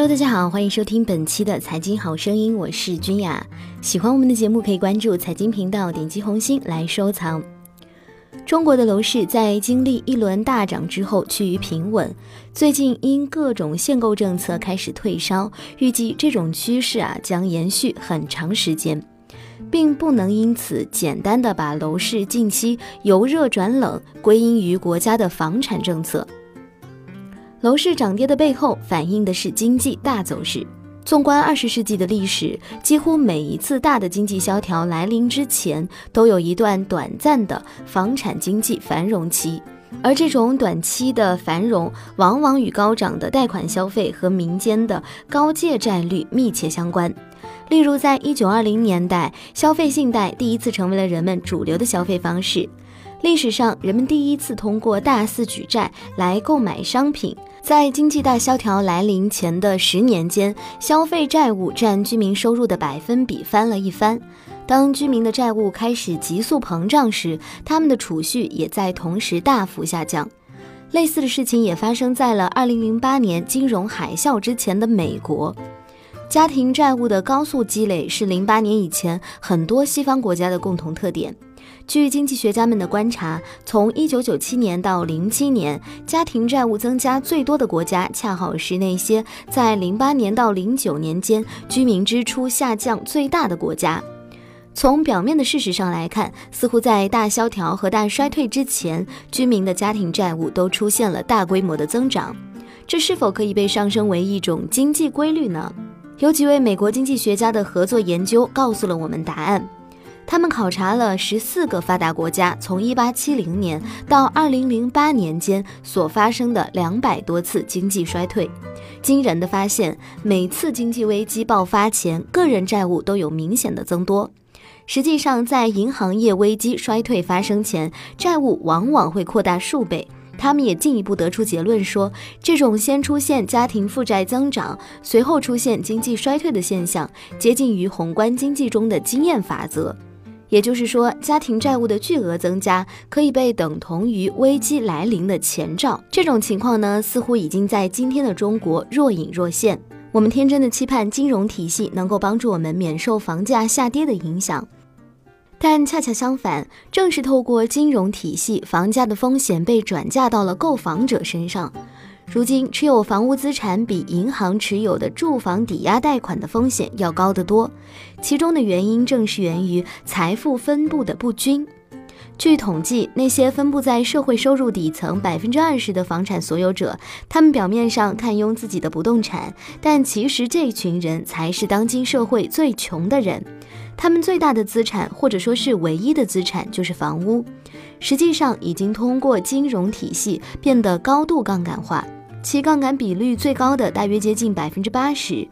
Hello，大家好，欢迎收听本期的财经好声音，我是君雅。喜欢我们的节目，可以关注财经频道，点击红心来收藏。中国的楼市在经历一轮大涨之后趋于平稳，最近因各种限购政策开始退烧，预计这种趋势啊将延续很长时间，并不能因此简单的把楼市近期由热转冷归因于国家的房产政策。楼市涨跌的背后，反映的是经济大走势。纵观二十世纪的历史，几乎每一次大的经济萧条来临之前，都有一段短暂的房产经济繁荣期。而这种短期的繁荣，往往与高涨的贷款消费和民间的高借债率密切相关。例如，在一九二零年代，消费信贷第一次成为了人们主流的消费方式。历史上，人们第一次通过大肆举债来购买商品。在经济大萧条来临前的十年间，消费债务占居民收入的百分比翻了一番。当居民的债务开始急速膨胀时，他们的储蓄也在同时大幅下降。类似的事情也发生在了2008年金融海啸之前的美国。家庭债务的高速积累是08年以前很多西方国家的共同特点。据经济学家们的观察，从1997年到07年，家庭债务增加最多的国家，恰好是那些在08年到09年间居民支出下降最大的国家。从表面的事实上来看，似乎在大萧条和大衰退之前，居民的家庭债务都出现了大规模的增长。这是否可以被上升为一种经济规律呢？有几位美国经济学家的合作研究告诉了我们答案。他们考察了十四个发达国家从一八七零年到二零零八年间所发生的两百多次经济衰退，惊人的发现，每次经济危机爆发前，个人债务都有明显的增多。实际上，在银行业危机衰退发生前，债务往往会扩大数倍。他们也进一步得出结论说，这种先出现家庭负债增长，随后出现经济衰退的现象，接近于宏观经济中的经验法则。也就是说，家庭债务的巨额增加可以被等同于危机来临的前兆。这种情况呢，似乎已经在今天的中国若隐若现。我们天真的期盼金融体系能够帮助我们免受房价下跌的影响，但恰恰相反，正是透过金融体系，房价的风险被转嫁到了购房者身上。如今持有房屋资产比银行持有的住房抵押贷款的风险要高得多，其中的原因正是源于财富分布的不均。据统计，那些分布在社会收入底层百分之二十的房产所有者，他们表面上看拥自己的不动产，但其实这群人才是当今社会最穷的人。他们最大的资产，或者说是唯一的资产，就是房屋。实际上，已经通过金融体系变得高度杠杆化。其杠杆比率最高的大约接近百分之八十，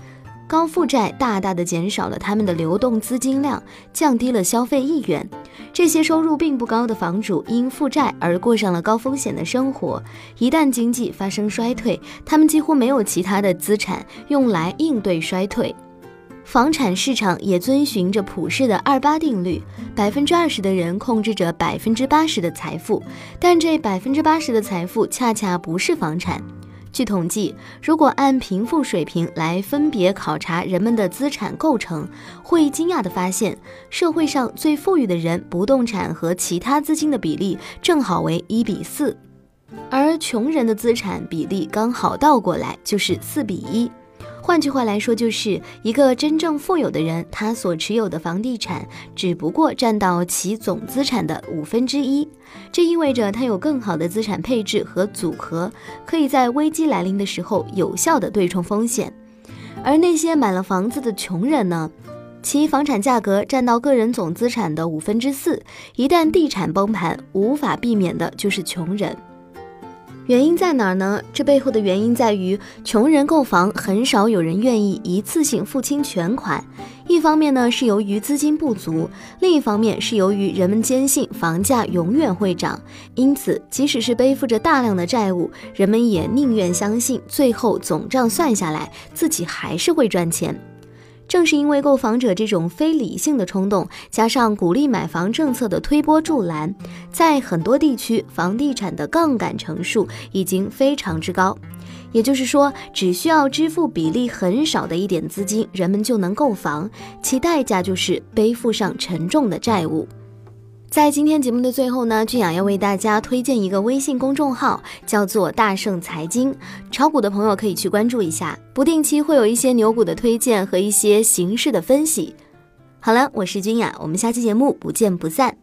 高负债大大的减少了他们的流动资金量，降低了消费意愿。这些收入并不高的房主因负债而过上了高风险的生活。一旦经济发生衰退，他们几乎没有其他的资产用来应对衰退。房产市场也遵循着普世的二八定律：百分之二十的人控制着百分之八十的财富，但这百分之八十的财富恰恰不是房产。据统计，如果按贫富水平来分别考察人们的资产构成，会惊讶地发现，社会上最富裕的人不动产和其他资金的比例正好为一比四，而穷人的资产比例刚好倒过来，就是四比一。换句话来说，就是一个真正富有的人，他所持有的房地产只不过占到其总资产的五分之一。这意味着他有更好的资产配置和组合，可以在危机来临的时候有效的对冲风险。而那些买了房子的穷人呢？其房产价格占到个人总资产的五分之四，一旦地产崩盘，无法避免的就是穷人。原因在哪儿呢？这背后的原因在于，穷人购房很少有人愿意一次性付清全款。一方面呢是由于资金不足，另一方面是由于人们坚信房价永远会涨，因此即使是背负着大量的债务，人们也宁愿相信最后总账算下来自己还是会赚钱。正是因为购房者这种非理性的冲动，加上鼓励买房政策的推波助澜，在很多地区房地产的杠杆成数已经非常之高。也就是说，只需要支付比例很少的一点资金，人们就能购房，其代价就是背负上沉重的债务。在今天节目的最后呢，俊雅要为大家推荐一个微信公众号，叫做“大圣财经”，炒股的朋友可以去关注一下，不定期会有一些牛股的推荐和一些形势的分析。好了，我是君雅，我们下期节目不见不散。